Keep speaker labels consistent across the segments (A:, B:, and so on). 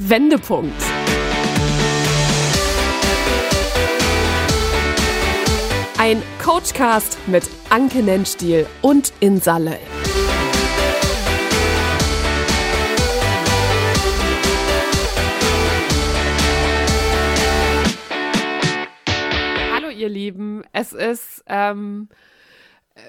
A: Wendepunkt. Ein Coachcast mit Anke Nennstiel und Insalle. Hallo ihr Lieben, es ist ähm,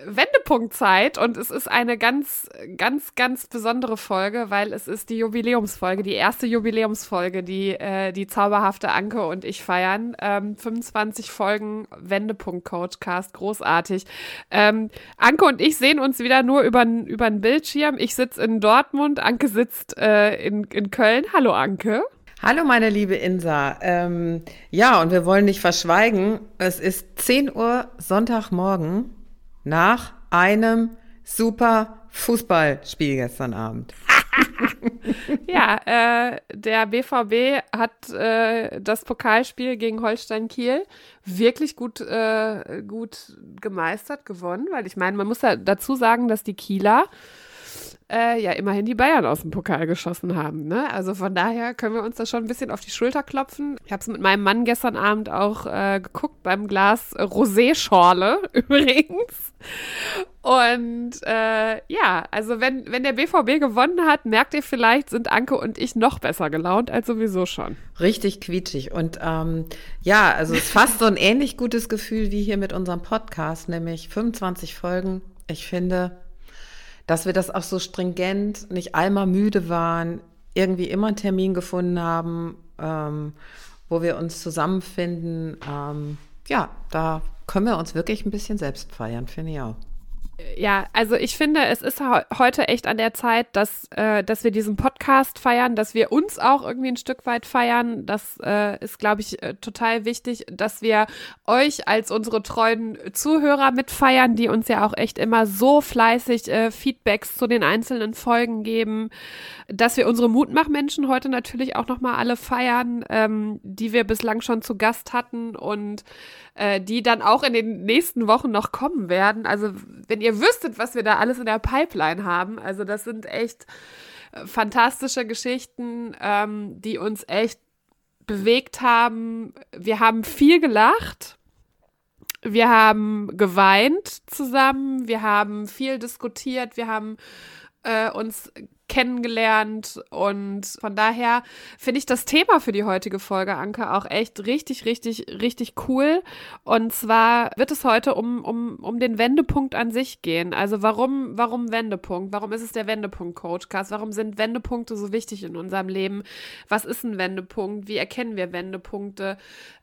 A: Wendepunktzeit und es ist eine ganz, ganz, ganz besondere Folge, weil es ist die Jubiläumsfolge, die erste Jubiläumsfolge, die äh, die zauberhafte Anke und ich feiern. Ähm, 25 Folgen Wendepunkt-Coachcast, großartig. Ähm, Anke und ich sehen uns wieder nur über den Bildschirm. Ich sitze in Dortmund, Anke sitzt äh, in, in Köln. Hallo Anke.
B: Hallo meine liebe Insa. Ähm, ja, und wir wollen nicht verschweigen, es ist 10 Uhr Sonntagmorgen nach einem super Fußballspiel gestern Abend.
A: ja, äh, der BVB hat äh, das Pokalspiel gegen Holstein Kiel wirklich gut, äh, gut gemeistert, gewonnen, weil ich meine, man muss ja dazu sagen, dass die Kieler äh, ja immerhin die Bayern aus dem Pokal geschossen haben. Ne? Also von daher können wir uns da schon ein bisschen auf die Schulter klopfen. Ich habe es mit meinem Mann gestern Abend auch äh, geguckt beim Glas Rosé-Schorle übrigens. Und äh, ja, also wenn, wenn der BVB gewonnen hat, merkt ihr vielleicht, sind Anke und ich noch besser gelaunt als sowieso schon.
B: Richtig quietschig. Und ähm, ja, also es ist fast so ein ähnlich gutes Gefühl wie hier mit unserem Podcast, nämlich 25 Folgen. Ich finde, dass wir das auch so stringent, nicht einmal müde waren, irgendwie immer einen Termin gefunden haben, ähm, wo wir uns zusammenfinden. Ähm, ja, da können wir uns wirklich ein bisschen selbst feiern, finde ich auch.
A: Ja, also ich finde, es ist heute echt an der Zeit, dass, äh, dass wir diesen Podcast feiern, dass wir uns auch irgendwie ein Stück weit feiern. Das äh, ist, glaube ich, äh, total wichtig, dass wir euch als unsere treuen Zuhörer mitfeiern, die uns ja auch echt immer so fleißig äh, Feedbacks zu den einzelnen Folgen geben, dass wir unsere Mutmachmenschen heute natürlich auch nochmal alle feiern, ähm, die wir bislang schon zu Gast hatten und äh, die dann auch in den nächsten Wochen noch kommen werden. Also wenn ihr wüsstet, was wir da alles in der Pipeline haben, also das sind echt äh, fantastische Geschichten, ähm, die uns echt bewegt haben. Wir haben viel gelacht. Wir haben geweint zusammen, wir haben viel diskutiert, wir haben äh, uns kennengelernt. Und von daher finde ich das Thema für die heutige Folge, Anke, auch echt richtig, richtig, richtig cool. Und zwar wird es heute um, um, um den Wendepunkt an sich gehen. Also warum, warum Wendepunkt? Warum ist es der Wendepunkt-Coachcast? Warum sind Wendepunkte so wichtig in unserem Leben? Was ist ein Wendepunkt? Wie erkennen wir Wendepunkte?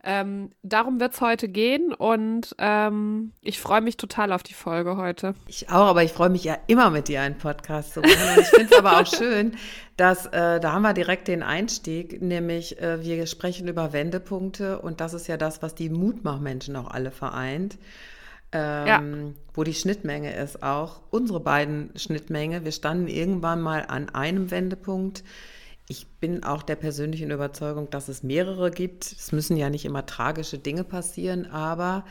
A: Ähm, darum wird es heute gehen und ähm, ich freue mich total auf die Folge heute.
B: Ich auch, aber ich freue mich ja immer mit dir einen Podcast zu machen. Ich finde es aber auch schön, dass äh, da haben wir direkt den Einstieg, nämlich äh, wir sprechen über Wendepunkte und das ist ja das, was die Mutmachmenschen auch alle vereint. Ähm, ja. Wo die Schnittmenge ist auch unsere beiden Schnittmenge. Wir standen irgendwann mal an einem Wendepunkt. Ich bin auch der persönlichen Überzeugung, dass es mehrere gibt. Es müssen ja nicht immer tragische Dinge passieren, aber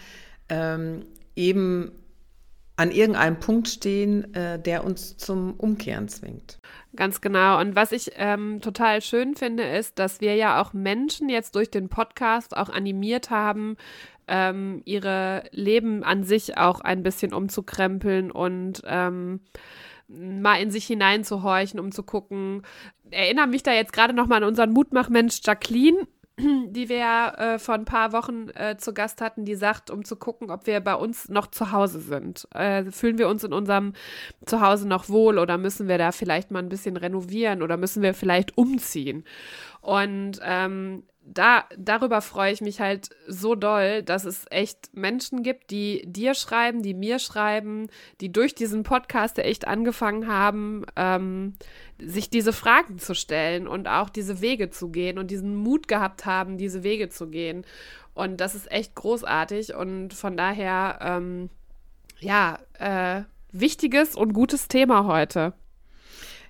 B: ähm, eben an irgendeinem Punkt stehen, äh, der uns zum Umkehren zwingt.
A: Ganz genau. Und was ich ähm, total schön finde, ist, dass wir ja auch Menschen jetzt durch den Podcast auch animiert haben, ähm, ihre Leben an sich auch ein bisschen umzukrempeln und ähm, mal in sich hineinzuhorchen, um zu gucken. Erinnere mich da jetzt gerade noch mal an unseren Mutmachmensch Jacqueline, die wir äh, vor ein paar Wochen äh, zu Gast hatten, die sagt, um zu gucken, ob wir bei uns noch zu Hause sind. Äh, fühlen wir uns in unserem Zuhause noch wohl oder müssen wir da vielleicht mal ein bisschen renovieren oder müssen wir vielleicht umziehen? Und ähm, da, darüber freue ich mich halt so doll, dass es echt Menschen gibt, die dir schreiben, die mir schreiben, die durch diesen Podcast echt angefangen haben, ähm, sich diese Fragen zu stellen und auch diese Wege zu gehen und diesen Mut gehabt haben, diese Wege zu gehen. Und das ist echt großartig und von daher, ähm, ja, äh, wichtiges und gutes Thema heute.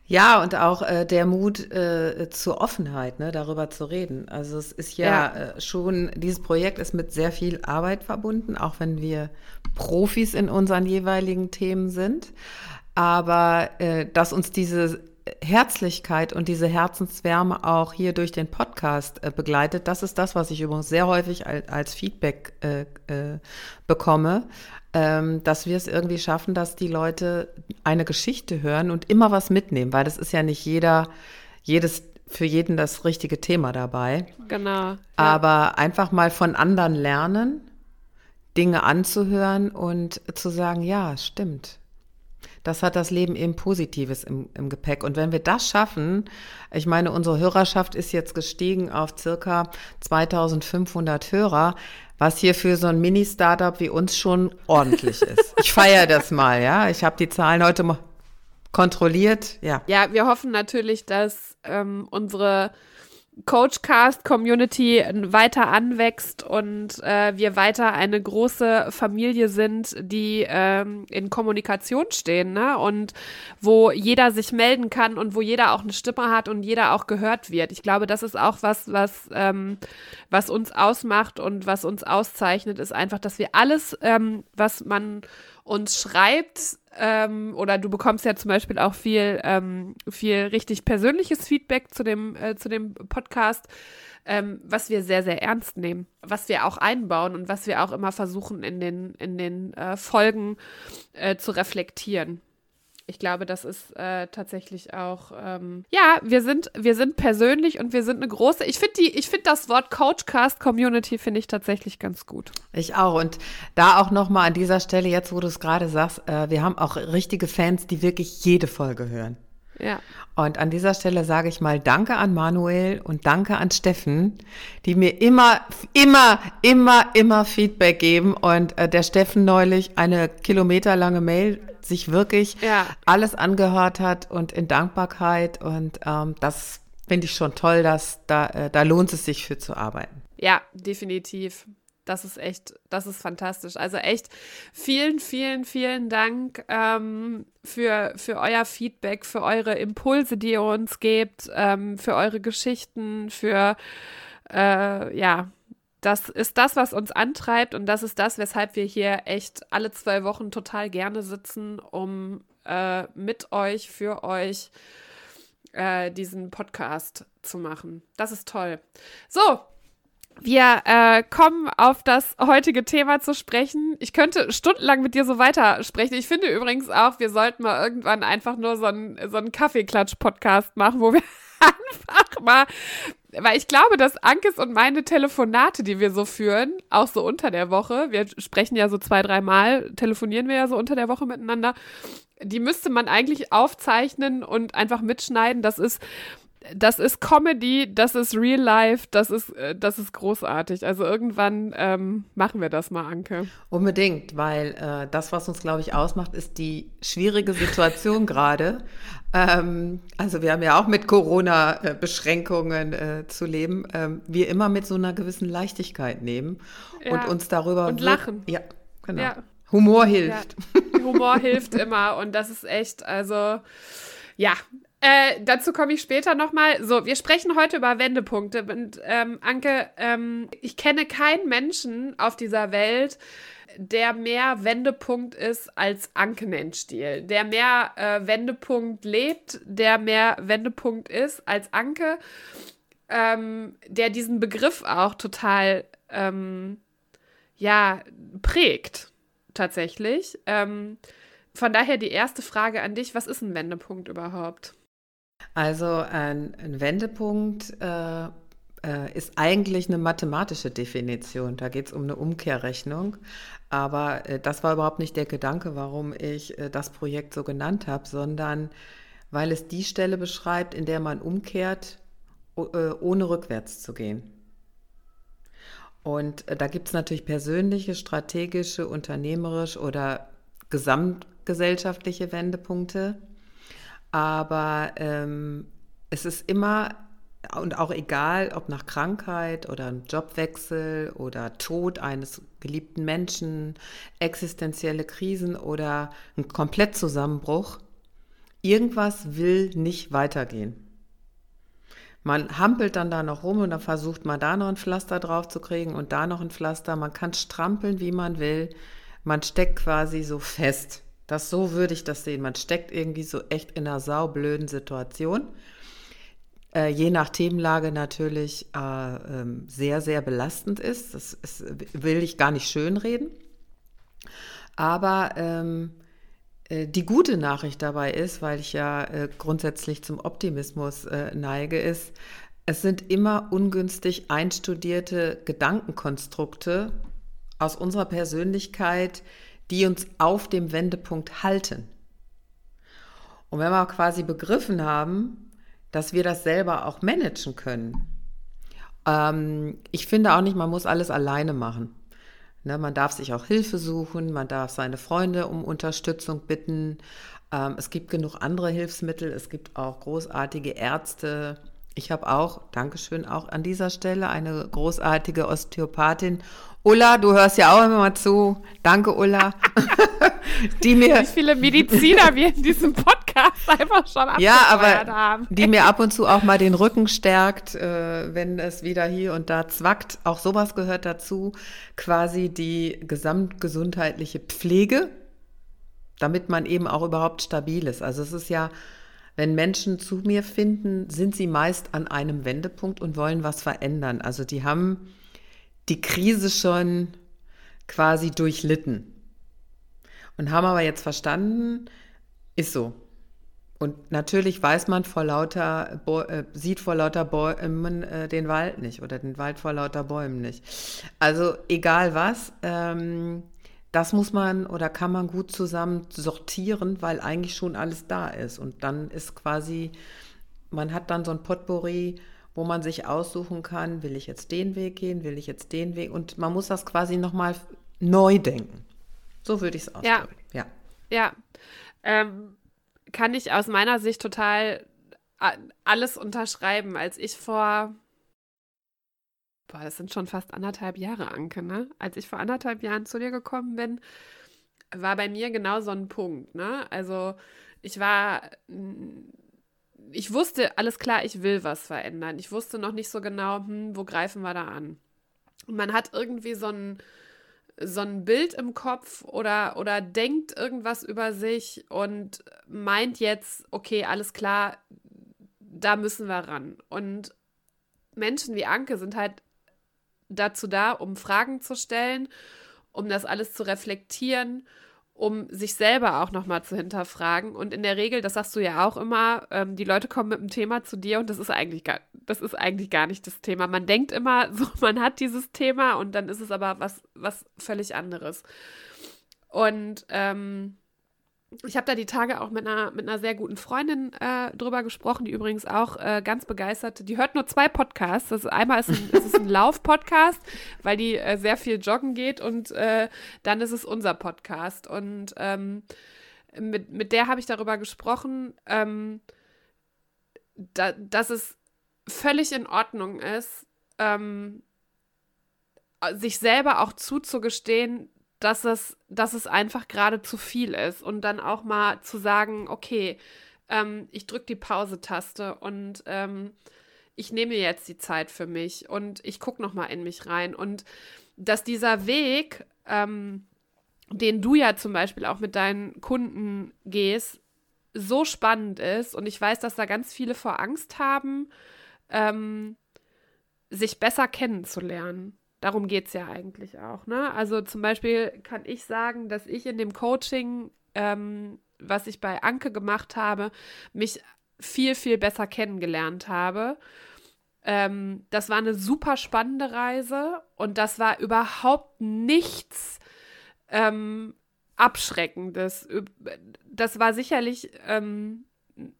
B: Ja, und auch äh, der Mut äh, zur Offenheit, ne, darüber zu reden. Also es ist ja, ja. Äh, schon, dieses Projekt ist mit sehr viel Arbeit verbunden, auch wenn wir Profis in unseren jeweiligen Themen sind. Aber äh, dass uns diese Herzlichkeit und diese Herzenswärme auch hier durch den Podcast äh, begleitet. Das ist das, was ich übrigens sehr häufig als, Feedback äh, äh, bekomme, dass wir es irgendwie schaffen, dass die Leute eine Geschichte hören und immer was mitnehmen, weil das ist ja nicht jeder, jedes für jeden das richtige Thema dabei.
A: Genau. Ja.
B: Aber einfach mal von anderen lernen, Dinge anzuhören und zu sagen, ja, stimmt. Das hat das Leben eben Positives im, im Gepäck. Und wenn wir das schaffen, ich meine, unsere Hörerschaft ist jetzt gestiegen auf circa 2500 Hörer, was hier für so ein Mini-Startup wie uns schon ordentlich ist. Ich feiere das mal, ja. Ich habe die Zahlen heute mal kontrolliert, ja.
A: Ja, wir hoffen natürlich, dass ähm, unsere Coachcast-Community weiter anwächst und äh, wir weiter eine große Familie sind, die ähm, in Kommunikation stehen ne? und wo jeder sich melden kann und wo jeder auch eine Stimme hat und jeder auch gehört wird. Ich glaube, das ist auch was, was, ähm, was uns ausmacht und was uns auszeichnet, ist einfach, dass wir alles, ähm, was man uns schreibt, ähm, oder du bekommst ja zum Beispiel auch viel, ähm, viel richtig persönliches Feedback zu dem, äh, zu dem Podcast, ähm, was wir sehr, sehr ernst nehmen, was wir auch einbauen und was wir auch immer versuchen in den, in den äh, Folgen äh, zu reflektieren ich glaube, das ist äh, tatsächlich auch, ähm, ja, wir sind, wir sind persönlich und wir sind eine große, ich finde die, ich finde das Wort Coachcast Community finde ich tatsächlich ganz gut.
B: Ich auch und da auch nochmal an dieser Stelle, jetzt wo du es gerade sagst, äh, wir haben auch richtige Fans, die wirklich jede Folge hören.
A: Ja.
B: Und an dieser Stelle sage ich mal Danke an Manuel und Danke an Steffen, die mir immer, immer, immer, immer Feedback geben. Und äh, der Steffen neulich eine kilometerlange Mail sich wirklich ja. alles angehört hat und in Dankbarkeit. Und ähm, das finde ich schon toll, dass da, äh, da lohnt es sich für zu arbeiten.
A: Ja, definitiv. Das ist echt, das ist fantastisch. Also echt vielen, vielen, vielen Dank ähm, für, für euer Feedback, für eure Impulse, die ihr uns gebt, ähm, für eure Geschichten, für äh, ja, das ist das, was uns antreibt und das ist das, weshalb wir hier echt alle zwei Wochen total gerne sitzen, um äh, mit euch, für euch äh, diesen Podcast zu machen. Das ist toll. So, wir äh, kommen auf das heutige Thema zu sprechen. Ich könnte stundenlang mit dir so weitersprechen. Ich finde übrigens auch, wir sollten mal irgendwann einfach nur so einen, so einen Kaffeeklatsch-Podcast machen, wo wir einfach mal, weil ich glaube, dass Ankes und meine Telefonate, die wir so führen, auch so unter der Woche, wir sprechen ja so zwei, dreimal, telefonieren wir ja so unter der Woche miteinander, die müsste man eigentlich aufzeichnen und einfach mitschneiden. Das ist das ist Comedy, das ist Real Life, das ist, äh, das ist großartig. Also irgendwann ähm, machen wir das mal, Anke.
B: Unbedingt, weil äh, das, was uns, glaube ich, ausmacht, ist die schwierige Situation gerade. Ähm, also wir haben ja auch mit Corona-Beschränkungen äh, zu leben. Ähm, wir immer mit so einer gewissen Leichtigkeit nehmen ja. und uns darüber
A: und lachen.
B: Ja, genau. Ja. Humor hilft.
A: Ja. Humor hilft immer und das ist echt, also ja, äh, dazu komme ich später nochmal. So, wir sprechen heute über Wendepunkte. Und ähm, Anke, ähm, ich kenne keinen Menschen auf dieser Welt, der mehr Wendepunkt ist als Anke Nennstiel. Der mehr äh, Wendepunkt lebt, der mehr Wendepunkt ist als Anke. Ähm, der diesen Begriff auch total, ähm, ja, prägt. Tatsächlich. Ähm, von daher die erste Frage an dich: Was ist ein Wendepunkt überhaupt?
B: Also ein, ein Wendepunkt äh, äh, ist eigentlich eine mathematische Definition. Da geht es um eine Umkehrrechnung. Aber äh, das war überhaupt nicht der Gedanke, warum ich äh, das Projekt so genannt habe, sondern weil es die Stelle beschreibt, in der man umkehrt, äh, ohne rückwärts zu gehen. Und da gibt es natürlich persönliche, strategische, unternehmerisch oder gesamtgesellschaftliche Wendepunkte. Aber ähm, es ist immer und auch egal, ob nach Krankheit oder Jobwechsel oder Tod eines geliebten Menschen, existenzielle Krisen oder ein Komplettzusammenbruch, irgendwas will nicht weitergehen. Man hampelt dann da noch rum und dann versucht man da noch ein Pflaster drauf zu kriegen und da noch ein Pflaster. Man kann strampeln, wie man will. Man steckt quasi so fest. Das so würde ich das sehen. Man steckt irgendwie so echt in einer saublöden Situation. Äh, je nach Themenlage natürlich äh, ähm, sehr, sehr belastend ist. Das ist, will ich gar nicht schönreden. Aber ähm, äh, die gute Nachricht dabei ist, weil ich ja äh, grundsätzlich zum Optimismus äh, neige, ist, es sind immer ungünstig einstudierte Gedankenkonstrukte aus unserer Persönlichkeit, die uns auf dem Wendepunkt halten. Und wenn wir quasi begriffen haben, dass wir das selber auch managen können, ähm, ich finde auch nicht, man muss alles alleine machen. Ne, man darf sich auch Hilfe suchen, man darf seine Freunde um Unterstützung bitten. Ähm, es gibt genug andere Hilfsmittel, es gibt auch großartige Ärzte. Ich habe auch, Dankeschön, auch an dieser Stelle eine großartige Osteopathin Ulla, du hörst ja auch immer mal zu. Danke, Ulla.
A: die mir, Wie viele Mediziner wir in diesem Podcast einfach schon
B: ja, aber haben. Die mir ab und zu auch mal den Rücken stärkt, äh, wenn es wieder hier und da zwackt. Auch sowas gehört dazu. Quasi die gesamtgesundheitliche Pflege, damit man eben auch überhaupt stabil ist. Also es ist ja, wenn Menschen zu mir finden, sind sie meist an einem Wendepunkt und wollen was verändern. Also die haben die Krise schon quasi durchlitten und haben aber jetzt verstanden, ist so. Und natürlich weiß man vor lauter, Bo äh, sieht vor lauter Bäumen äh, den Wald nicht oder den Wald vor lauter Bäumen nicht. Also egal was, ähm, das muss man oder kann man gut zusammen sortieren, weil eigentlich schon alles da ist. Und dann ist quasi, man hat dann so ein Potpourri wo man sich aussuchen kann, will ich jetzt den Weg gehen, will ich jetzt den Weg und man muss das quasi nochmal neu denken. So würde ich es ausdrücken.
A: Ja. Ja. ja. Ähm, kann ich aus meiner Sicht total alles unterschreiben. Als ich vor, boah, das sind schon fast anderthalb Jahre, Anke, ne? Als ich vor anderthalb Jahren zu dir gekommen bin, war bei mir genau so ein Punkt, ne? Also ich war ich wusste, alles klar, ich will was verändern. Ich wusste noch nicht so genau, hm, wo greifen wir da an. Und man hat irgendwie so ein, so ein Bild im Kopf oder, oder denkt irgendwas über sich und meint jetzt, okay, alles klar, da müssen wir ran. Und Menschen wie Anke sind halt dazu da, um Fragen zu stellen, um das alles zu reflektieren um sich selber auch nochmal zu hinterfragen. Und in der Regel, das sagst du ja auch immer, ähm, die Leute kommen mit einem Thema zu dir und das ist eigentlich gar, das ist eigentlich gar nicht das Thema. Man denkt immer, so, man hat dieses Thema und dann ist es aber was, was völlig anderes. Und ähm, ich habe da die Tage auch mit einer, mit einer sehr guten Freundin äh, drüber gesprochen, die übrigens auch äh, ganz begeistert, die hört nur zwei Podcasts. Das ist, einmal ist ein, ist ein Lauf-Podcast, weil die äh, sehr viel joggen geht und äh, dann ist es unser Podcast. Und ähm, mit, mit der habe ich darüber gesprochen, ähm, da, dass es völlig in Ordnung ist, ähm, sich selber auch zuzugestehen, dass es, dass es einfach gerade zu viel ist. Und dann auch mal zu sagen, okay, ähm, ich drücke die Pause-Taste und ähm, ich nehme jetzt die Zeit für mich und ich gucke noch mal in mich rein. Und dass dieser Weg, ähm, den du ja zum Beispiel auch mit deinen Kunden gehst, so spannend ist. Und ich weiß, dass da ganz viele vor Angst haben, ähm, sich besser kennenzulernen. Darum geht es ja eigentlich auch. Ne? Also zum Beispiel kann ich sagen, dass ich in dem Coaching, ähm, was ich bei Anke gemacht habe, mich viel, viel besser kennengelernt habe. Ähm, das war eine super spannende Reise und das war überhaupt nichts ähm, Abschreckendes. Das war sicherlich ähm,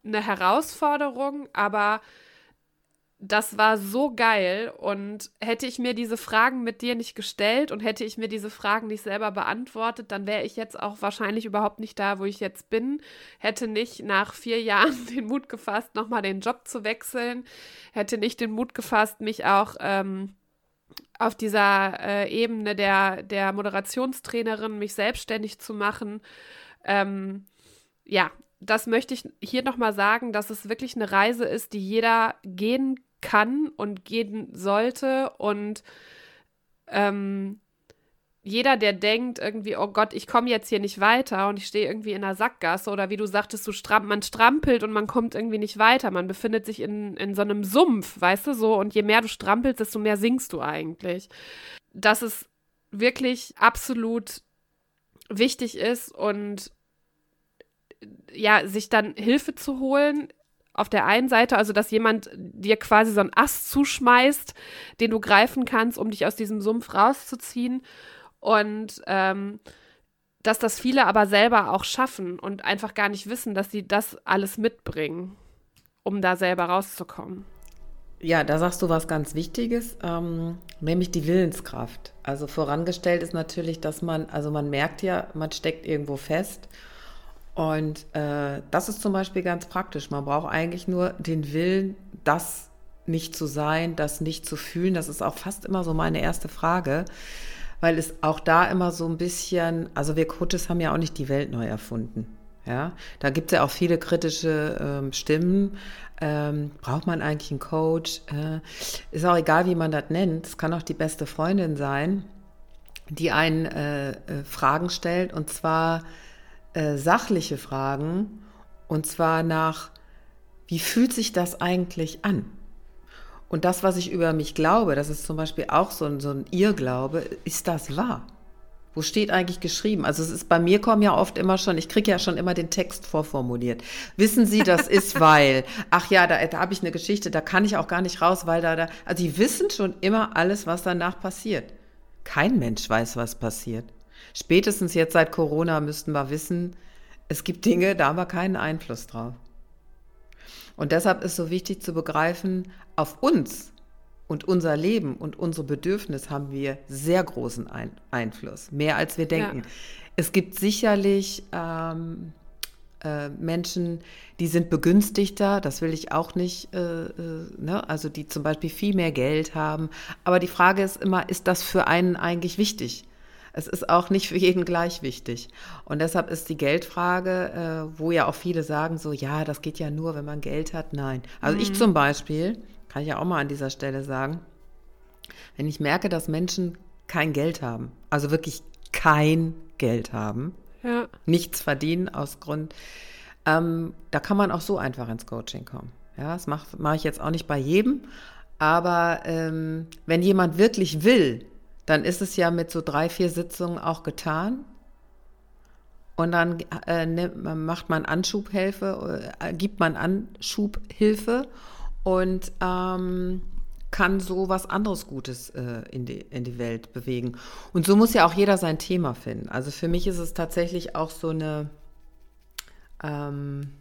A: eine Herausforderung, aber das war so geil und hätte ich mir diese Fragen mit dir nicht gestellt und hätte ich mir diese Fragen nicht selber beantwortet, dann wäre ich jetzt auch wahrscheinlich überhaupt nicht da, wo ich jetzt bin. Hätte nicht nach vier Jahren den Mut gefasst, nochmal den Job zu wechseln. Hätte nicht den Mut gefasst, mich auch ähm, auf dieser äh, Ebene der, der Moderationstrainerin mich selbstständig zu machen. Ähm, ja, das möchte ich hier nochmal sagen, dass es wirklich eine Reise ist, die jeder gehen kann und gehen sollte und ähm, jeder, der denkt irgendwie, oh Gott, ich komme jetzt hier nicht weiter und ich stehe irgendwie in einer Sackgasse oder wie du sagtest, du stram man strampelt und man kommt irgendwie nicht weiter. Man befindet sich in, in so einem Sumpf, weißt du so, und je mehr du strampelst, desto mehr singst du eigentlich. Dass es wirklich absolut wichtig ist und ja, sich dann Hilfe zu holen, auf der einen Seite, also dass jemand dir quasi so einen Ast zuschmeißt, den du greifen kannst, um dich aus diesem Sumpf rauszuziehen. Und ähm, dass das viele aber selber auch schaffen und einfach gar nicht wissen, dass sie das alles mitbringen, um da selber rauszukommen.
B: Ja, da sagst du was ganz Wichtiges, ähm, nämlich die Willenskraft. Also vorangestellt ist natürlich, dass man, also man merkt ja, man steckt irgendwo fest und äh, das ist zum Beispiel ganz praktisch. Man braucht eigentlich nur den Willen, das nicht zu sein, das nicht zu fühlen. Das ist auch fast immer so meine erste Frage, weil es auch da immer so ein bisschen, also wir Coaches haben ja auch nicht die Welt neu erfunden. Ja, da gibt es ja auch viele kritische ähm, Stimmen. Ähm, braucht man eigentlich einen Coach? Äh, ist auch egal, wie man das nennt. Es kann auch die beste Freundin sein, die einen äh, äh, Fragen stellt und zwar äh, sachliche Fragen und zwar nach, wie fühlt sich das eigentlich an? Und das, was ich über mich glaube, das ist zum Beispiel auch so ein, so ein Irrglaube, ist das wahr? Wo steht eigentlich geschrieben? Also es ist bei mir kommen ja oft immer schon, ich kriege ja schon immer den Text vorformuliert. Wissen Sie, das ist weil, ach ja, da, da habe ich eine Geschichte, da kann ich auch gar nicht raus, weil da, da, also die wissen schon immer alles, was danach passiert. Kein Mensch weiß, was passiert. Spätestens jetzt seit Corona müssten wir wissen, es gibt Dinge, da haben wir keinen Einfluss drauf. Und deshalb ist so wichtig zu begreifen, auf uns und unser Leben und unsere Bedürfnisse haben wir sehr großen Ein Einfluss, mehr als wir denken. Ja. Es gibt sicherlich ähm, äh, Menschen, die sind begünstigter, das will ich auch nicht, äh, äh, ne? also die zum Beispiel viel mehr Geld haben. Aber die Frage ist immer, ist das für einen eigentlich wichtig? Es ist auch nicht für jeden gleich wichtig. Und deshalb ist die Geldfrage, äh, wo ja auch viele sagen, so, ja, das geht ja nur, wenn man Geld hat. Nein. Also mhm. ich zum Beispiel, kann ich ja auch mal an dieser Stelle sagen, wenn ich merke, dass Menschen kein Geld haben, also wirklich kein Geld haben, ja. nichts verdienen aus Grund, ähm, da kann man auch so einfach ins Coaching kommen. Ja, das mache mach ich jetzt auch nicht bei jedem, aber ähm, wenn jemand wirklich will, dann ist es ja mit so drei, vier Sitzungen auch getan. Und dann äh, macht man Anschubhilfe, äh, gibt man Anschubhilfe und ähm, kann so was anderes Gutes äh, in, die, in die Welt bewegen. Und so muss ja auch jeder sein Thema finden. Also für mich ist es tatsächlich auch so eine, ähm,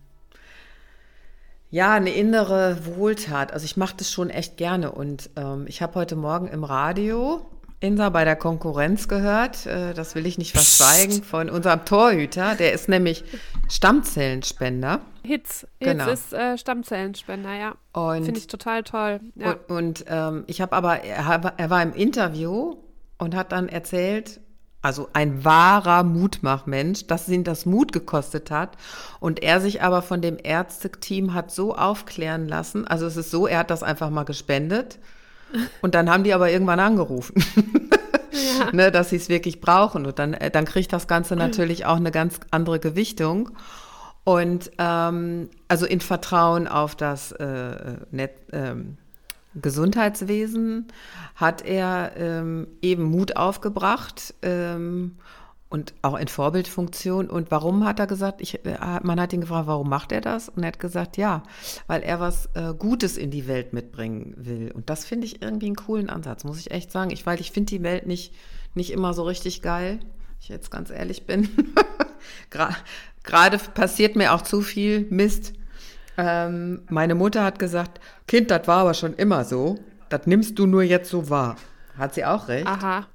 B: ja, eine innere Wohltat. Also ich mache das schon echt gerne. Und ähm, ich habe heute Morgen im Radio Insa bei der Konkurrenz gehört, äh, das will ich nicht verschweigen, von unserem Torhüter. Der ist nämlich Stammzellenspender.
A: Hitz, Hitz genau. ist äh, Stammzellenspender, ja. Finde ich total toll.
B: Ja. Und, und ähm, ich habe aber, er, er war im Interview und hat dann erzählt, also ein wahrer Mutmachmensch, dass ihn das Mut gekostet hat und er sich aber von dem Ärzteteam hat so aufklären lassen, also es ist so, er hat das einfach mal gespendet und dann haben die aber irgendwann angerufen, ja. ne, dass sie es wirklich brauchen. Und dann, äh, dann kriegt das Ganze natürlich auch eine ganz andere Gewichtung. Und ähm, also in Vertrauen auf das äh, Net, ähm, Gesundheitswesen hat er ähm, eben Mut aufgebracht ähm, und auch in Vorbildfunktion. Und warum hat er gesagt, ich, äh, man hat ihn gefragt, warum macht er das? Und er hat gesagt, ja, weil er was äh, Gutes in die Welt mitbringen will. Und das finde ich irgendwie einen coolen Ansatz, muss ich echt sagen. Ich, weil ich finde die Welt nicht, nicht immer so richtig geil, ich jetzt ganz ehrlich bin. Gerade passiert mir auch zu viel Mist. Ähm, meine Mutter hat gesagt, Kind, das war aber schon immer so. Das nimmst du nur jetzt so wahr. Hat sie auch recht.
A: Aha.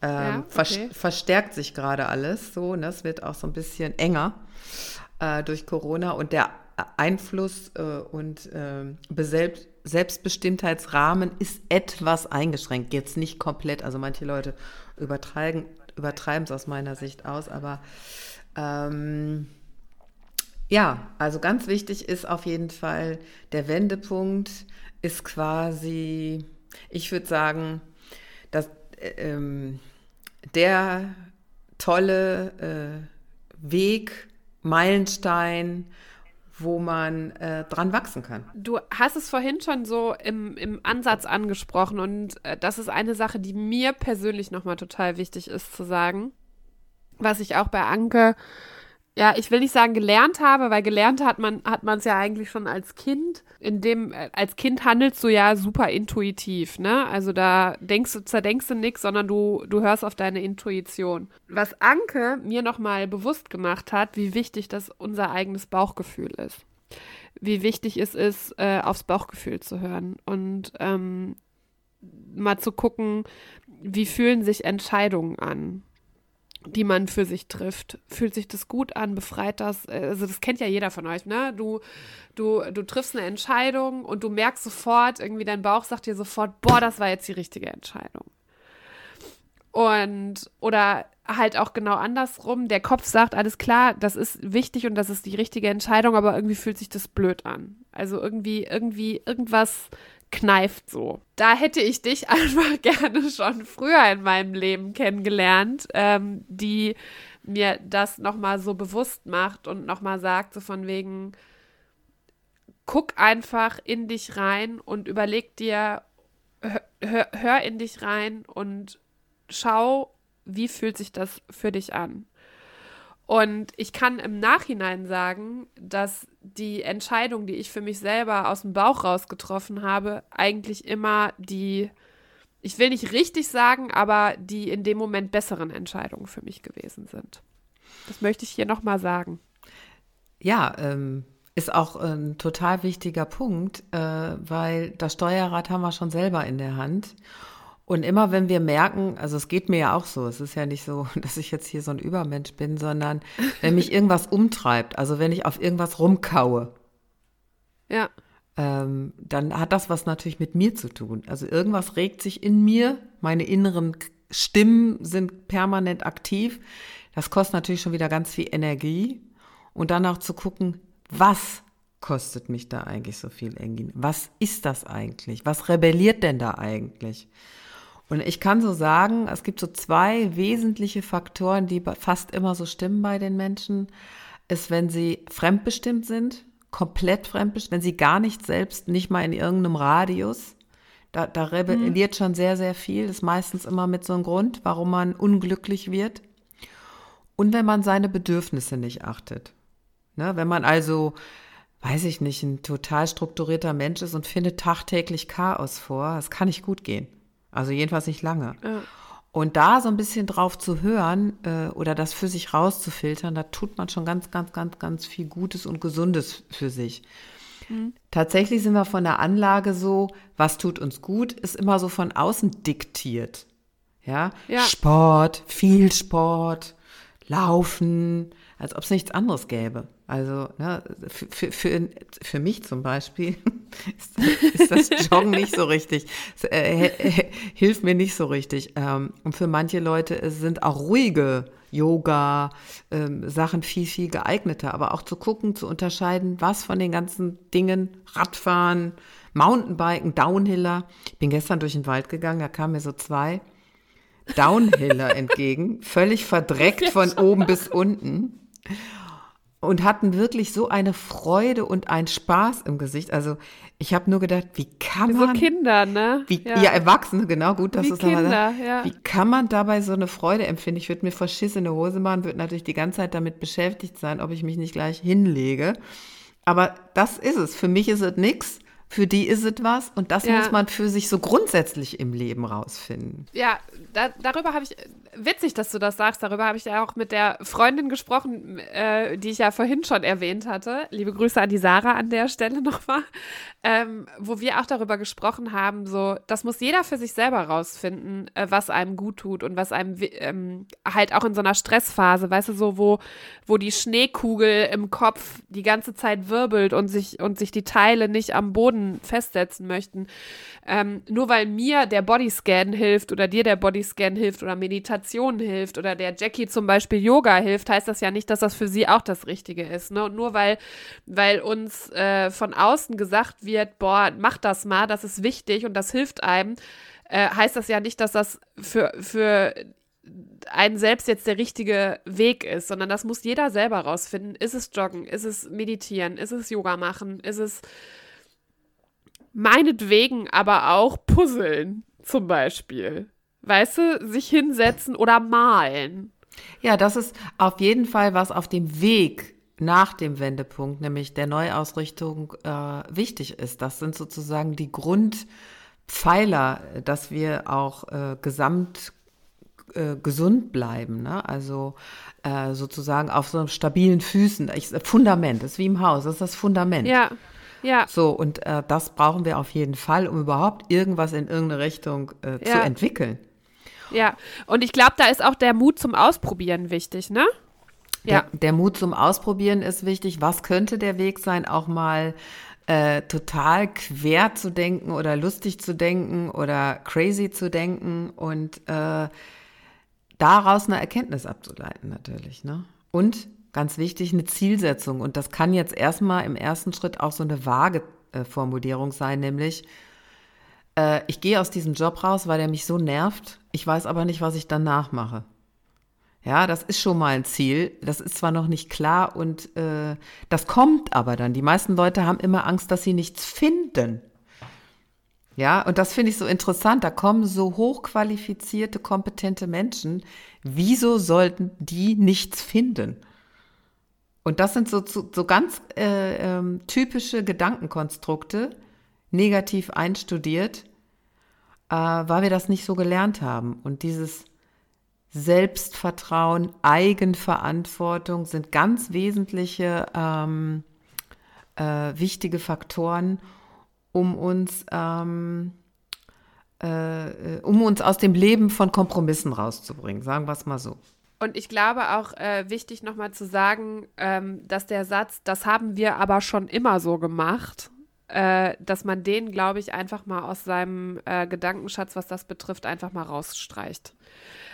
B: Ähm, ja, okay. verstärkt sich gerade alles so. Ne? Es wird auch so ein bisschen enger äh, durch Corona und der Einfluss äh, und äh, Selbstbestimmtheitsrahmen ist etwas eingeschränkt. Jetzt nicht komplett, also manche Leute übertreiben es aus meiner Sicht aus, aber ähm, ja, also ganz wichtig ist auf jeden Fall, der Wendepunkt ist quasi, ich würde sagen, dass ähm, der tolle äh, Weg, Meilenstein, wo man äh, dran wachsen kann.
A: Du hast es vorhin schon so im, im Ansatz angesprochen und äh, das ist eine Sache, die mir persönlich nochmal total wichtig ist zu sagen, was ich auch bei Anke ja, ich will nicht sagen gelernt habe, weil gelernt hat man hat man es ja eigentlich schon als Kind. In dem äh, als Kind handelst du ja super intuitiv, ne? Also da denkst du zerdenkst du nichts, sondern du du hörst auf deine Intuition. Was Anke mir noch mal bewusst gemacht hat, wie wichtig das unser eigenes Bauchgefühl ist. Wie wichtig es ist, äh, aufs Bauchgefühl zu hören und ähm, mal zu gucken, wie fühlen sich Entscheidungen an die man für sich trifft. Fühlt sich das gut an? Befreit das? Also das kennt ja jeder von euch, ne? Du, du, du triffst eine Entscheidung und du merkst sofort, irgendwie dein Bauch sagt dir sofort, boah, das war jetzt die richtige Entscheidung. Und, oder halt auch genau andersrum, der Kopf sagt, alles klar, das ist wichtig und das ist die richtige Entscheidung, aber irgendwie fühlt sich das blöd an. Also irgendwie, irgendwie, irgendwas kneift so. Da hätte ich dich einfach gerne schon früher in meinem Leben kennengelernt, ähm, die mir das nochmal so bewusst macht und nochmal sagt, so von wegen, guck einfach in dich rein und überleg dir, hör, hör in dich rein und schau, wie fühlt sich das für dich an. Und ich kann im Nachhinein sagen, dass die Entscheidung, die ich für mich selber aus dem Bauch raus getroffen habe, eigentlich immer die, ich will nicht richtig sagen, aber die in dem Moment besseren Entscheidungen für mich gewesen sind. Das möchte ich hier nochmal sagen.
B: Ja, ähm, ist auch ein total wichtiger Punkt, äh, weil das Steuerrad haben wir schon selber in der Hand. Und immer wenn wir merken, also es geht mir ja auch so, es ist ja nicht so, dass ich jetzt hier so ein Übermensch bin, sondern wenn mich irgendwas umtreibt, also wenn ich auf irgendwas rumkaue,
A: ja.
B: Ähm, dann hat das was natürlich mit mir zu tun. Also irgendwas regt sich in mir, meine inneren Stimmen sind permanent aktiv. Das kostet natürlich schon wieder ganz viel Energie. Und dann auch zu gucken, was kostet mich da eigentlich so viel Energie? Was ist das eigentlich? Was rebelliert denn da eigentlich? Und ich kann so sagen, es gibt so zwei wesentliche Faktoren, die fast immer so stimmen bei den Menschen, ist, wenn sie fremdbestimmt sind, komplett fremdbestimmt, wenn sie gar nicht selbst, nicht mal in irgendeinem Radius, da, da rebelliert mhm. schon sehr, sehr viel, das ist meistens immer mit so einem Grund, warum man unglücklich wird. Und wenn man seine Bedürfnisse nicht achtet. Ne, wenn man also, weiß ich nicht, ein total strukturierter Mensch ist und findet tagtäglich Chaos vor, das kann nicht gut gehen. Also jedenfalls nicht lange. Ja. Und da so ein bisschen drauf zu hören äh, oder das für sich rauszufiltern, da tut man schon ganz, ganz, ganz, ganz viel Gutes und Gesundes für sich. Mhm. Tatsächlich sind wir von der Anlage so, was tut uns gut, ist immer so von außen diktiert. Ja, ja. Sport, viel Sport, Laufen, als ob es nichts anderes gäbe. Also ne, für, für, für mich zum Beispiel ist, ist das Joggen nicht so richtig, äh, hilft mir nicht so richtig. Ähm, und für manche Leute sind auch ruhige Yoga, ähm, Sachen viel, viel geeigneter. Aber auch zu gucken, zu unterscheiden, was von den ganzen Dingen, Radfahren, Mountainbiken, Downhiller. Ich bin gestern durch den Wald gegangen, da kamen mir so zwei Downhiller entgegen, völlig verdreckt von oben bis unten und hatten wirklich so eine Freude und einen Spaß im Gesicht. Also ich habe nur gedacht, wie kann man
A: so Kinder, ne?
B: Wie, ja. ja. Erwachsene, genau gut, dass
A: es Kinder,
B: ja. Wie kann man dabei so eine Freude empfinden? Ich würde mir verschissene Hose machen, würde natürlich die ganze Zeit damit beschäftigt sein, ob ich mich nicht gleich hinlege. Aber das ist es. Für mich ist es nichts für die ist es was und das ja. muss man für sich so grundsätzlich im Leben rausfinden.
A: Ja, da, darüber habe ich, witzig, dass du das sagst, darüber habe ich ja auch mit der Freundin gesprochen, äh, die ich ja vorhin schon erwähnt hatte. Liebe Grüße an die Sarah an der Stelle nochmal, ähm, wo wir auch darüber gesprochen haben, so, das muss jeder für sich selber rausfinden, äh, was einem gut tut und was einem ähm, halt auch in so einer Stressphase, weißt du, so, wo, wo die Schneekugel im Kopf die ganze Zeit wirbelt und sich, und sich die Teile nicht am Boden Boden festsetzen möchten. Ähm, nur weil mir der Bodyscan hilft oder dir der Bodyscan hilft oder Meditation hilft oder der Jackie zum Beispiel Yoga hilft, heißt das ja nicht, dass das für sie auch das Richtige ist. Ne? Und nur weil, weil uns äh, von außen gesagt wird, boah, mach das mal, das ist wichtig und das hilft einem, äh, heißt das ja nicht, dass das für, für einen selbst jetzt der richtige Weg ist, sondern das muss jeder selber rausfinden. Ist es Joggen? Ist es Meditieren? Ist es Yoga machen? Ist es meinetwegen aber auch Puzzeln zum Beispiel? Weißt du, sich hinsetzen oder malen.
B: Ja, das ist auf jeden Fall was auf dem Weg nach dem Wendepunkt, nämlich der Neuausrichtung, äh, wichtig ist. Das sind sozusagen die Grundpfeiler, dass wir auch äh, gesamt äh, gesund bleiben. Ne? Also äh, sozusagen auf so stabilen Füßen. Ich, Fundament, das ist wie im Haus, das ist das Fundament.
A: Ja. Ja.
B: So, und äh, das brauchen wir auf jeden Fall, um überhaupt irgendwas in irgendeine Richtung äh, ja. zu entwickeln.
A: Ja, und ich glaube, da ist auch der Mut zum Ausprobieren wichtig, ne?
B: Ja. Der, der, Mut zum Ausprobieren ist wichtig. Was könnte der Weg sein, auch mal äh, total quer zu denken oder lustig zu denken oder crazy zu denken und äh, daraus eine Erkenntnis abzuleiten natürlich. Ne? Und ganz wichtig, eine Zielsetzung. Und das kann jetzt erstmal im ersten Schritt auch so eine vage äh, Formulierung sein, nämlich äh, ich gehe aus diesem Job raus, weil der mich so nervt. Ich weiß aber nicht, was ich danach mache. Ja, das ist schon mal ein Ziel. Das ist zwar noch nicht klar und äh, das kommt aber dann. Die meisten Leute haben immer Angst, dass sie nichts finden. Ja, und das finde ich so interessant. Da kommen so hochqualifizierte, kompetente Menschen. Wieso sollten die nichts finden? Und das sind so, so, ganz äh, ähm, typische Gedankenkonstrukte, negativ einstudiert, äh, weil wir das nicht so gelernt haben. Und dieses Selbstvertrauen, Eigenverantwortung sind ganz wesentliche, ähm, äh, wichtige Faktoren, um uns, ähm, äh, um uns aus dem Leben von Kompromissen rauszubringen, sagen wir es mal so.
A: Und ich glaube auch äh, wichtig nochmal zu sagen, ähm, dass der Satz, das haben wir aber schon immer so gemacht, äh, dass man den, glaube ich, einfach mal aus seinem äh, Gedankenschatz, was das betrifft, einfach mal rausstreicht.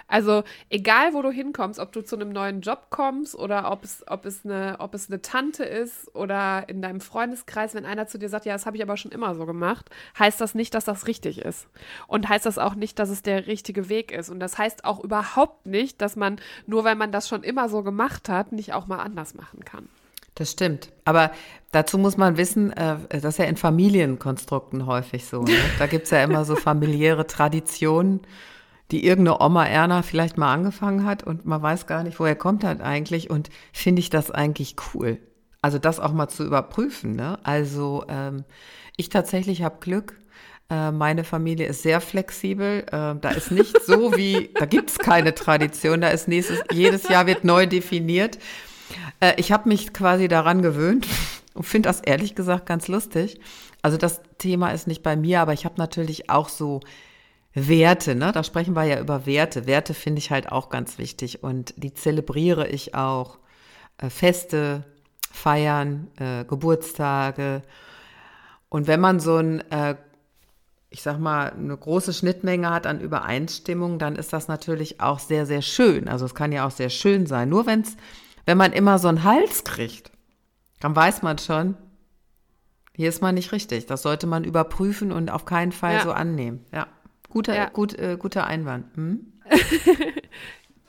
A: Also egal, wo du hinkommst, ob du zu einem neuen Job kommst oder ob es, ob es, eine, ob es eine Tante ist oder in deinem Freundeskreis, wenn einer zu dir sagt, ja, das habe ich aber schon immer so gemacht, heißt das nicht, dass das richtig ist. Und heißt das auch nicht, dass es der richtige Weg ist. Und das heißt auch überhaupt nicht, dass man, nur weil man das schon immer so gemacht hat, nicht auch mal anders machen kann.
B: Das stimmt. Aber dazu muss man wissen, äh, das ist ja in Familienkonstrukten häufig so. Ne? Da gibt es ja immer so familiäre Traditionen die irgendeine Oma Erna vielleicht mal angefangen hat und man weiß gar nicht, woher kommt das eigentlich und finde ich das eigentlich cool. Also das auch mal zu überprüfen. Ne? Also ähm, ich tatsächlich habe Glück. Äh, meine Familie ist sehr flexibel. Äh, da ist nicht so wie, da gibt es keine Tradition. Da ist nächstes, jedes Jahr wird neu definiert. Äh, ich habe mich quasi daran gewöhnt und finde das ehrlich gesagt ganz lustig. Also das Thema ist nicht bei mir, aber ich habe natürlich auch so Werte, ne? Da sprechen wir ja über Werte. Werte finde ich halt auch ganz wichtig und die zelebriere ich auch. Äh, Feste, Feiern, äh, Geburtstage. Und wenn man so ein, äh, ich sag mal, eine große Schnittmenge hat an Übereinstimmung, dann ist das natürlich auch sehr, sehr schön. Also es kann ja auch sehr schön sein. Nur wenn's, wenn man immer so einen Hals kriegt, dann weiß man schon, hier ist man nicht richtig. Das sollte man überprüfen und auf keinen Fall ja. so annehmen. Ja. Guter, ja. gut, äh, guter Einwand. Hm?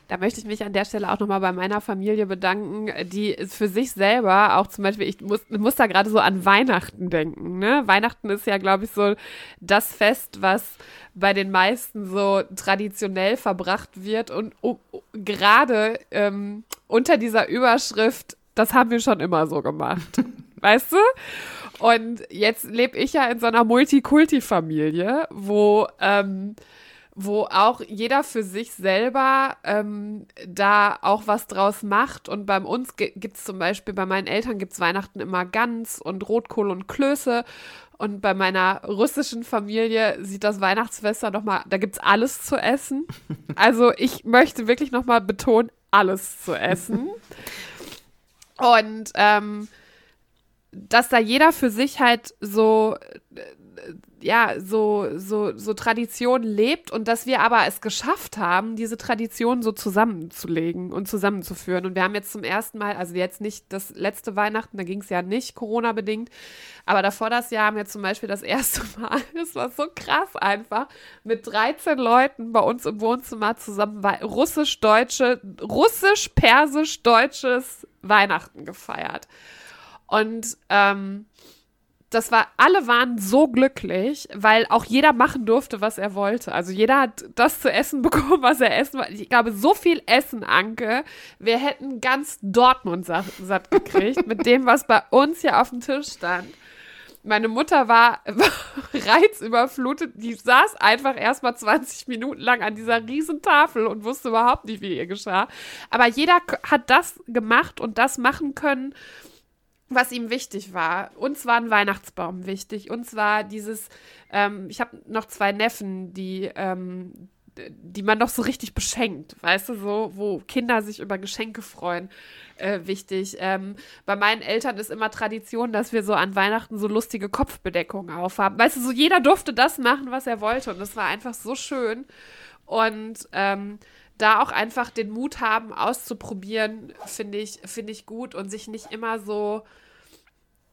A: da möchte ich mich an der Stelle auch nochmal bei meiner Familie bedanken, die für sich selber auch zum Beispiel, ich muss, muss da gerade so an Weihnachten denken. Ne? Weihnachten ist ja, glaube ich, so das Fest, was bei den meisten so traditionell verbracht wird und oh, oh, gerade ähm, unter dieser Überschrift, das haben wir schon immer so gemacht. weißt du? Und jetzt lebe ich ja in so einer Multikulti-Familie, wo, ähm, wo auch jeder für sich selber ähm, da auch was draus macht. Und bei uns gibt es zum Beispiel, bei meinen Eltern gibt es Weihnachten immer Gans und Rotkohl und Klöße. Und bei meiner russischen Familie sieht das Weihnachtsfest dann nochmal, da gibt es alles zu essen. Also ich möchte wirklich nochmal betonen, alles zu essen. Und ähm, dass da jeder für sich halt so ja, so, so, so Tradition lebt und dass wir aber es geschafft haben, diese Tradition so zusammenzulegen und zusammenzuführen. Und wir haben jetzt zum ersten Mal, also jetzt nicht das letzte Weihnachten, da ging es ja nicht Corona-bedingt, aber davor das Jahr haben wir zum Beispiel das erste Mal, das war so krass einfach, mit 13 Leuten bei uns im Wohnzimmer zusammen russisch-deutsche, russisch-persisch-deutsches Weihnachten gefeiert. Und ähm, das war, alle waren so glücklich, weil auch jeder machen durfte, was er wollte. Also jeder hat das zu essen bekommen, was er essen wollte. Ich glaube, so viel Essen, Anke. Wir hätten ganz Dortmund satt, gekriegt mit dem, was bei uns hier auf dem Tisch stand. Meine Mutter war, war reizüberflutet. Die saß einfach erstmal 20 Minuten lang an dieser riesen Tafel und wusste überhaupt nicht, wie ihr geschah. Aber jeder hat das gemacht und das machen können, was ihm wichtig war. Uns war ein Weihnachtsbaum wichtig. Uns war dieses, ähm, ich habe noch zwei Neffen, die, ähm, die man doch so richtig beschenkt, weißt du, so, wo Kinder sich über Geschenke freuen, äh, wichtig. Ähm, bei meinen Eltern ist immer Tradition, dass wir so an Weihnachten so lustige Kopfbedeckungen aufhaben. Weißt du, so jeder durfte das machen, was er wollte und das war einfach so schön. Und ähm, da auch einfach den Mut haben, auszuprobieren, finde ich, finde ich gut und sich nicht immer so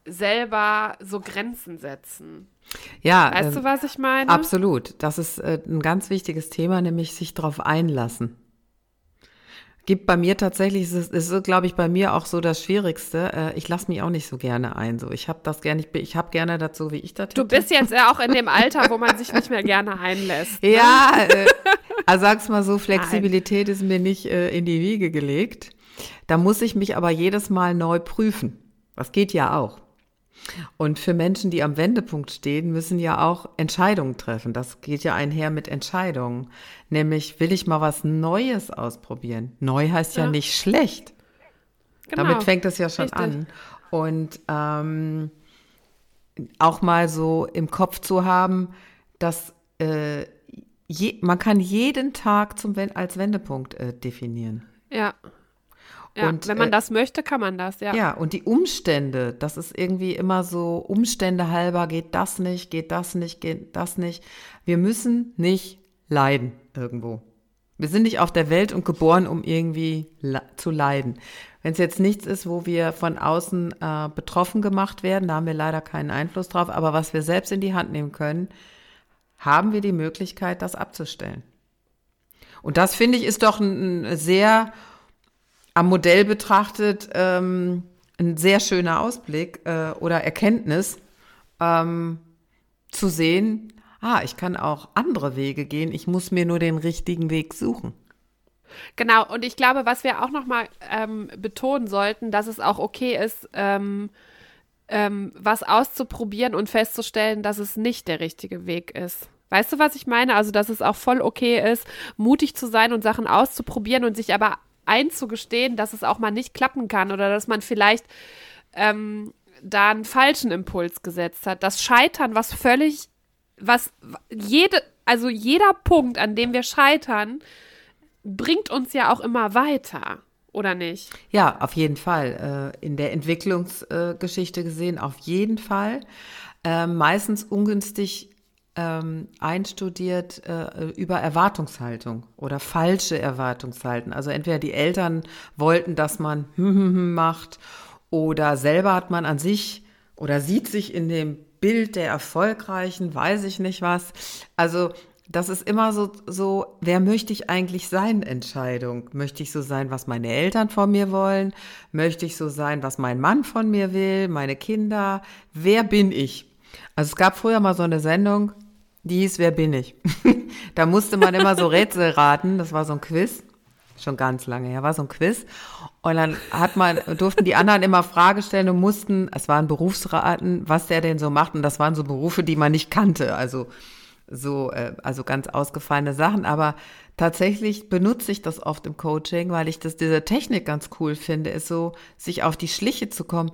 A: selber so Grenzen setzen.
B: Ja.
A: Weißt äh, du, was ich meine?
B: Absolut. Das ist äh, ein ganz wichtiges Thema, nämlich sich darauf einlassen. Gibt bei mir tatsächlich, es ist, ist glaube ich, bei mir auch so das Schwierigste. Äh, ich lasse mich auch nicht so gerne ein. So, ich habe das gerne, ich, ich habe gerne dazu, wie ich das.
A: Du bist jetzt ja auch in dem Alter, wo man sich nicht mehr gerne einlässt.
B: Ne? Ja, äh, also sag's mal so, Flexibilität Nein. ist mir nicht äh, in die Wiege gelegt. Da muss ich mich aber jedes Mal neu prüfen. Das geht ja auch. Und für Menschen, die am Wendepunkt stehen, müssen ja auch Entscheidungen treffen. Das geht ja einher mit Entscheidungen. Nämlich, will ich mal was Neues ausprobieren? Neu heißt ja, ja nicht schlecht. Genau. Damit fängt es ja schon Richtig. an. Und ähm, auch mal so im Kopf zu haben, dass äh, je, man kann jeden Tag zum, als Wendepunkt äh, definieren.
A: Ja. Ja, und, wenn man äh, das möchte, kann man das, ja.
B: Ja, und die Umstände, das ist irgendwie immer so, Umstände halber, geht das nicht, geht das nicht, geht das nicht. Wir müssen nicht leiden irgendwo. Wir sind nicht auf der Welt und geboren, um irgendwie zu leiden. Wenn es jetzt nichts ist, wo wir von außen äh, betroffen gemacht werden, da haben wir leider keinen Einfluss drauf, aber was wir selbst in die Hand nehmen können, haben wir die Möglichkeit, das abzustellen. Und das finde ich ist doch ein, ein sehr am Modell betrachtet ähm, ein sehr schöner Ausblick äh, oder Erkenntnis ähm, zu sehen, ah, ich kann auch andere Wege gehen, ich muss mir nur den richtigen Weg suchen.
A: Genau, und ich glaube, was wir auch nochmal ähm, betonen sollten, dass es auch okay ist, ähm, ähm, was auszuprobieren und festzustellen, dass es nicht der richtige Weg ist. Weißt du, was ich meine? Also, dass es auch voll okay ist, mutig zu sein und Sachen auszuprobieren und sich aber einzugestehen, dass es auch mal nicht klappen kann oder dass man vielleicht ähm, da einen falschen Impuls gesetzt hat. Das Scheitern, was völlig, was jede, also jeder Punkt, an dem wir scheitern, bringt uns ja auch immer weiter, oder nicht?
B: Ja, auf jeden Fall. Äh, in der Entwicklungsgeschichte gesehen, auf jeden Fall. Äh, meistens ungünstig ähm, einstudiert äh, über Erwartungshaltung oder falsche Erwartungshalten. Also entweder die Eltern wollten, dass man macht oder selber hat man an sich oder sieht sich in dem Bild der Erfolgreichen, weiß ich nicht was. Also das ist immer so, so, wer möchte ich eigentlich sein, Entscheidung. Möchte ich so sein, was meine Eltern von mir wollen? Möchte ich so sein, was mein Mann von mir will? Meine Kinder? Wer bin ich? Also es gab früher mal so eine Sendung, die hieß Wer bin ich? da musste man immer so Rätsel raten. Das war so ein Quiz. Schon ganz lange her, war so ein Quiz. Und dann hat man, durften die anderen immer Frage stellen und mussten, es waren Berufsraten, was der denn so macht. Und das waren so Berufe, die man nicht kannte. Also so, äh, also ganz ausgefallene Sachen. Aber tatsächlich benutze ich das oft im Coaching, weil ich das, diese Technik ganz cool finde, ist so, sich auf die Schliche zu kommen.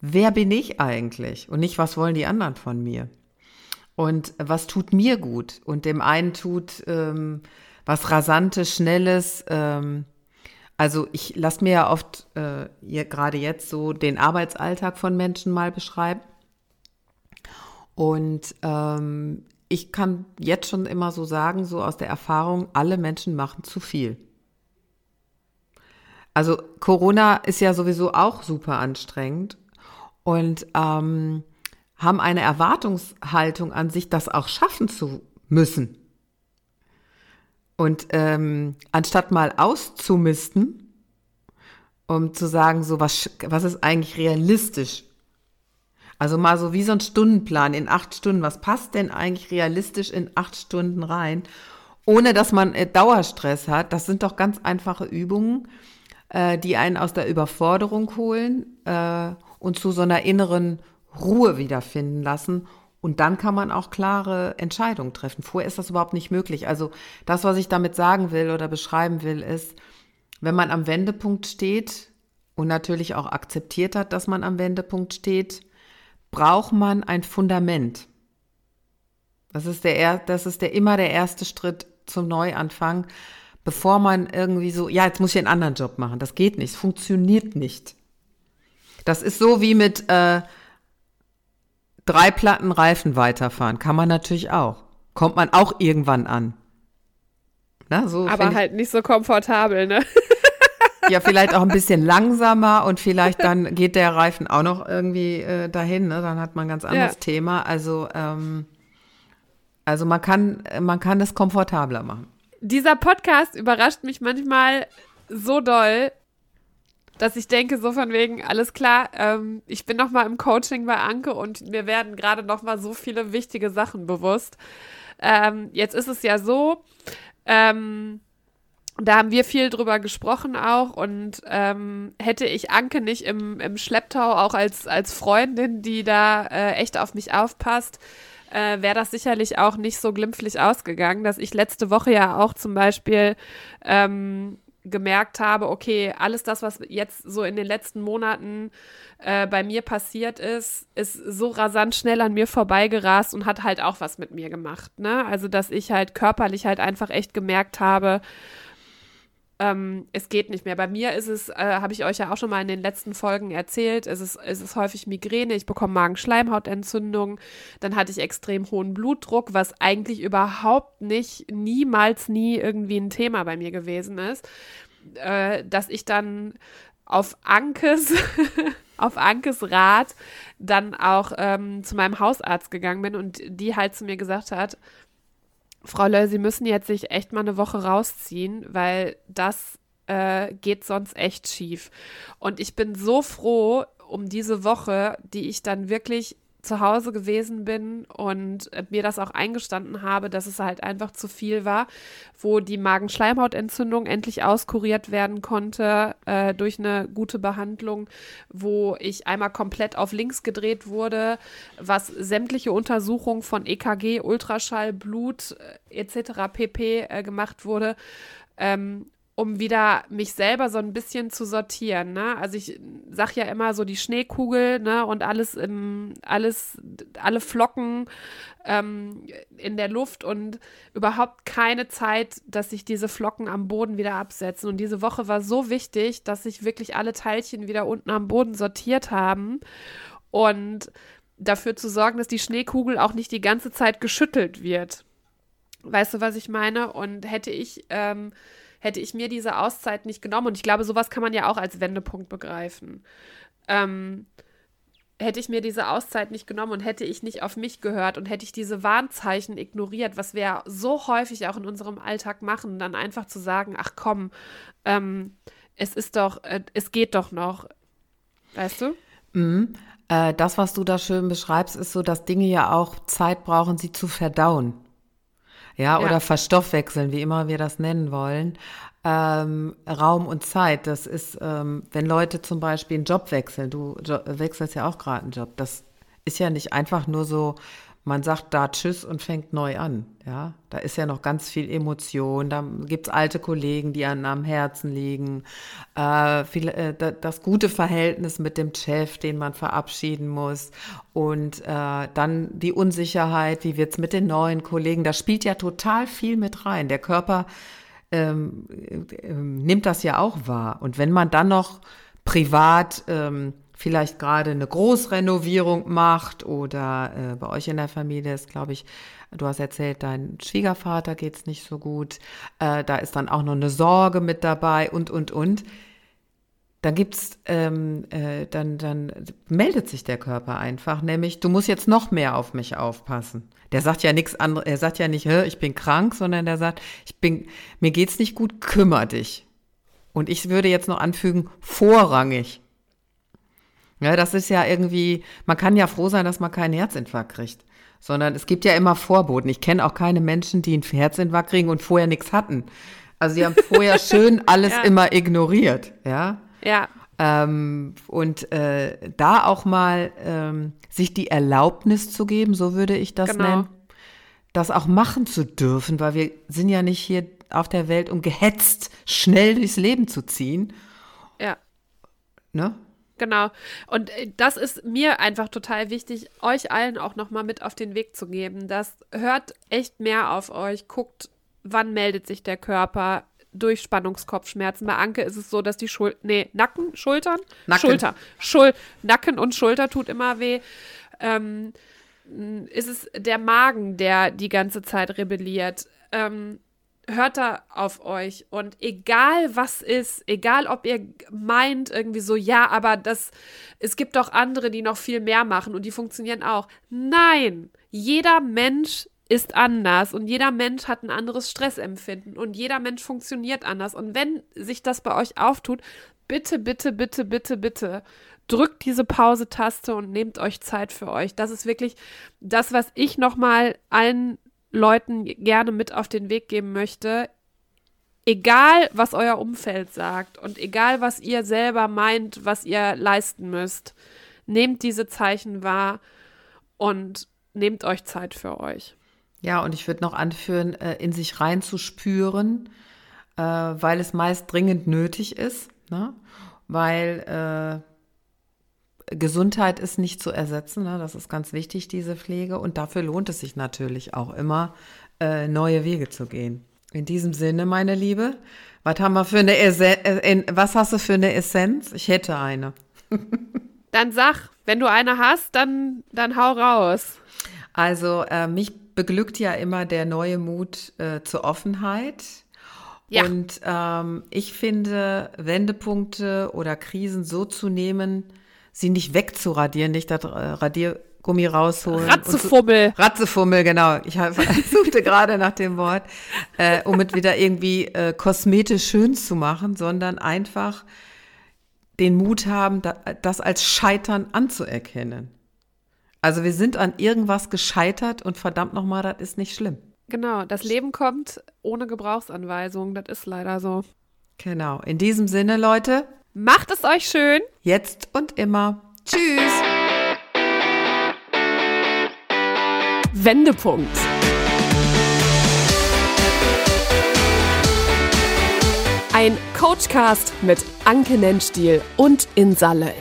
B: Wer bin ich eigentlich? Und nicht, was wollen die anderen von mir? Und was tut mir gut. Und dem einen tut ähm, was Rasantes, Schnelles. Ähm, also ich lasse mir ja oft äh, gerade jetzt so den Arbeitsalltag von Menschen mal beschreiben. Und ähm, ich kann jetzt schon immer so sagen, so aus der Erfahrung, alle Menschen machen zu viel. Also Corona ist ja sowieso auch super anstrengend und ähm, haben eine Erwartungshaltung an sich, das auch schaffen zu müssen. Und ähm, anstatt mal auszumisten, um zu sagen, so was, was ist eigentlich realistisch? Also mal so wie so ein Stundenplan in acht Stunden. Was passt denn eigentlich realistisch in acht Stunden rein? Ohne dass man äh, Dauerstress hat. Das sind doch ganz einfache Übungen, äh, die einen aus der Überforderung holen äh, und zu so einer inneren Ruhe wiederfinden lassen und dann kann man auch klare Entscheidungen treffen. Vorher ist das überhaupt nicht möglich. Also das, was ich damit sagen will oder beschreiben will, ist, wenn man am Wendepunkt steht und natürlich auch akzeptiert hat, dass man am Wendepunkt steht, braucht man ein Fundament. Das ist der, das ist der immer der erste Schritt zum Neuanfang, bevor man irgendwie so, ja, jetzt muss ich einen anderen Job machen. Das geht nicht, es funktioniert nicht. Das ist so wie mit, äh, drei Platten Reifen weiterfahren. Kann man natürlich auch. Kommt man auch irgendwann an.
A: Na, so Aber halt nicht so komfortabel, ne?
B: ja, vielleicht auch ein bisschen langsamer und vielleicht dann geht der Reifen auch noch irgendwie äh, dahin. Ne? Dann hat man ein ganz anderes ja. Thema. Also, ähm, also man kann, man kann es komfortabler machen.
A: Dieser Podcast überrascht mich manchmal so doll, dass ich denke, so von wegen, alles klar, ähm, ich bin noch mal im Coaching bei Anke und mir werden gerade noch mal so viele wichtige Sachen bewusst. Ähm, jetzt ist es ja so, ähm, da haben wir viel drüber gesprochen auch und ähm, hätte ich Anke nicht im, im Schlepptau auch als, als Freundin, die da äh, echt auf mich aufpasst, äh, wäre das sicherlich auch nicht so glimpflich ausgegangen, dass ich letzte Woche ja auch zum Beispiel ähm, gemerkt habe, okay, alles das, was jetzt so in den letzten Monaten äh, bei mir passiert ist, ist so rasant schnell an mir vorbeigerast und hat halt auch was mit mir gemacht. Ne? Also, dass ich halt körperlich halt einfach echt gemerkt habe, ähm, es geht nicht mehr. Bei mir ist es, äh, habe ich euch ja auch schon mal in den letzten Folgen erzählt, es ist, es ist häufig Migräne, ich bekomme Magenschleimhautentzündung, dann hatte ich extrem hohen Blutdruck, was eigentlich überhaupt nicht, niemals, nie irgendwie ein Thema bei mir gewesen ist, äh, dass ich dann auf Ankes, auf Ankes Rat dann auch ähm, zu meinem Hausarzt gegangen bin und die halt zu mir gesagt hat, Frau Löll, Sie müssen jetzt sich echt mal eine Woche rausziehen, weil das äh, geht sonst echt schief. Und ich bin so froh um diese Woche, die ich dann wirklich zu Hause gewesen bin und äh, mir das auch eingestanden habe, dass es halt einfach zu viel war, wo die Magenschleimhautentzündung endlich auskuriert werden konnte äh, durch eine gute Behandlung, wo ich einmal komplett auf links gedreht wurde, was sämtliche Untersuchungen von EKG, Ultraschall, Blut äh, etc. pp. Äh, gemacht wurde. Ähm, um wieder mich selber so ein bisschen zu sortieren. Ne? Also ich sag ja immer so die Schneekugel ne? und alles im, alles, alle Flocken ähm, in der Luft und überhaupt keine Zeit, dass sich diese Flocken am Boden wieder absetzen. Und diese Woche war so wichtig, dass sich wirklich alle Teilchen wieder unten am Boden sortiert haben und dafür zu sorgen, dass die Schneekugel auch nicht die ganze Zeit geschüttelt wird. Weißt du, was ich meine? Und hätte ich ähm, hätte ich mir diese Auszeit nicht genommen, und ich glaube, sowas kann man ja auch als Wendepunkt begreifen. Ähm, hätte ich mir diese Auszeit nicht genommen und hätte ich nicht auf mich gehört und hätte ich diese Warnzeichen ignoriert, was wir so häufig auch in unserem Alltag machen, dann einfach zu sagen, ach komm, ähm, es ist doch, äh, es geht doch noch. Weißt du?
B: Mhm. Äh, das, was du da schön beschreibst, ist so, dass Dinge ja auch Zeit brauchen, sie zu verdauen ja, oder verstoffwechseln, wie immer wir das nennen wollen. Ähm, Raum und Zeit, das ist, ähm, wenn Leute zum Beispiel einen Job wechseln, du jo wechselst ja auch gerade einen Job, das ist ja nicht einfach nur so, man sagt da Tschüss und fängt neu an. Ja, da ist ja noch ganz viel Emotion. Da gibt es alte Kollegen, die einem am Herzen liegen. Äh, viel, äh, das gute Verhältnis mit dem Chef, den man verabschieden muss. Und äh, dann die Unsicherheit, wie wird es mit den neuen Kollegen. Da spielt ja total viel mit rein. Der Körper ähm, äh, nimmt das ja auch wahr. Und wenn man dann noch privat ähm, vielleicht gerade eine Großrenovierung macht oder äh, bei euch in der Familie ist, glaube ich, du hast erzählt, dein Schwiegervater geht's nicht so gut, äh, da ist dann auch noch eine Sorge mit dabei und, und, und. Dann gibt's, ähm, äh, dann, dann meldet sich der Körper einfach, nämlich du musst jetzt noch mehr auf mich aufpassen. Der sagt ja nichts anderes, er sagt ja nicht, ich bin krank, sondern der sagt, ich bin, mir geht's nicht gut, kümmer dich. Und ich würde jetzt noch anfügen, vorrangig. Ja, das ist ja irgendwie, man kann ja froh sein, dass man keinen Herzinfarkt kriegt. Sondern es gibt ja immer Vorboten. Ich kenne auch keine Menschen, die einen Herzinfarkt kriegen und vorher nichts hatten. Also die haben vorher schön alles ja. immer ignoriert, ja.
A: Ja.
B: Ähm, und äh, da auch mal ähm, sich die Erlaubnis zu geben, so würde ich das genau. nennen, das auch machen zu dürfen, weil wir sind ja nicht hier auf der Welt, um gehetzt schnell durchs Leben zu ziehen.
A: Ja.
B: Ne?
A: Genau. Und äh, das ist mir einfach total wichtig, euch allen auch nochmal mit auf den Weg zu geben. Das hört echt mehr auf euch. Guckt, wann meldet sich der Körper. Durchspannungskopfschmerzen. Bei Anke ist es so, dass die Schulter, nee, Nacken, Schultern,
B: Nacken.
A: Schulter, Schul Nacken und Schulter tut immer weh. Ähm, ist es der Magen, der die ganze Zeit rebelliert? Ähm, hört da auf euch und egal was ist, egal ob ihr meint irgendwie so, ja, aber das, es gibt doch andere, die noch viel mehr machen und die funktionieren auch. Nein, jeder Mensch ist anders und jeder Mensch hat ein anderes Stressempfinden und jeder Mensch funktioniert anders. Und wenn sich das bei euch auftut, bitte, bitte, bitte, bitte, bitte, drückt diese Pause-Taste und nehmt euch Zeit für euch. Das ist wirklich das, was ich nochmal allen Leuten gerne mit auf den Weg geben möchte. Egal, was euer Umfeld sagt und egal, was ihr selber meint, was ihr leisten müsst, nehmt diese Zeichen wahr und nehmt euch Zeit für euch.
B: Ja, und ich würde noch anführen, äh, in sich reinzuspüren, äh, weil es meist dringend nötig ist, ne? weil äh, Gesundheit ist nicht zu ersetzen. Ne? Das ist ganz wichtig, diese Pflege. Und dafür lohnt es sich natürlich auch immer, neue Wege zu gehen. In diesem Sinne, meine Liebe, was haben wir für eine Essenz? Was hast du für eine Essenz? Ich hätte eine.
A: dann sag, wenn du eine hast, dann, dann hau raus.
B: Also äh, mich beglückt ja immer der neue Mut äh, zur Offenheit. Ja. Und ähm, ich finde, Wendepunkte oder Krisen so zu nehmen, sie nicht wegzuradieren, nicht das äh, Radiergummi rausholen.
A: Ratzefummel.
B: So, Ratzefummel, genau. Ich suchte gerade nach dem Wort, äh, um es wieder irgendwie äh, kosmetisch schön zu machen, sondern einfach den Mut haben, das als Scheitern anzuerkennen. Also wir sind an irgendwas gescheitert und verdammt nochmal, das ist nicht schlimm.
A: Genau, das Leben kommt ohne Gebrauchsanweisung, das ist leider so.
B: Genau, in diesem Sinne, Leute.
A: Macht es euch schön.
B: Jetzt und immer. Tschüss.
A: Wendepunkt. Ein Coachcast mit Anke Nennstiel und Insalle.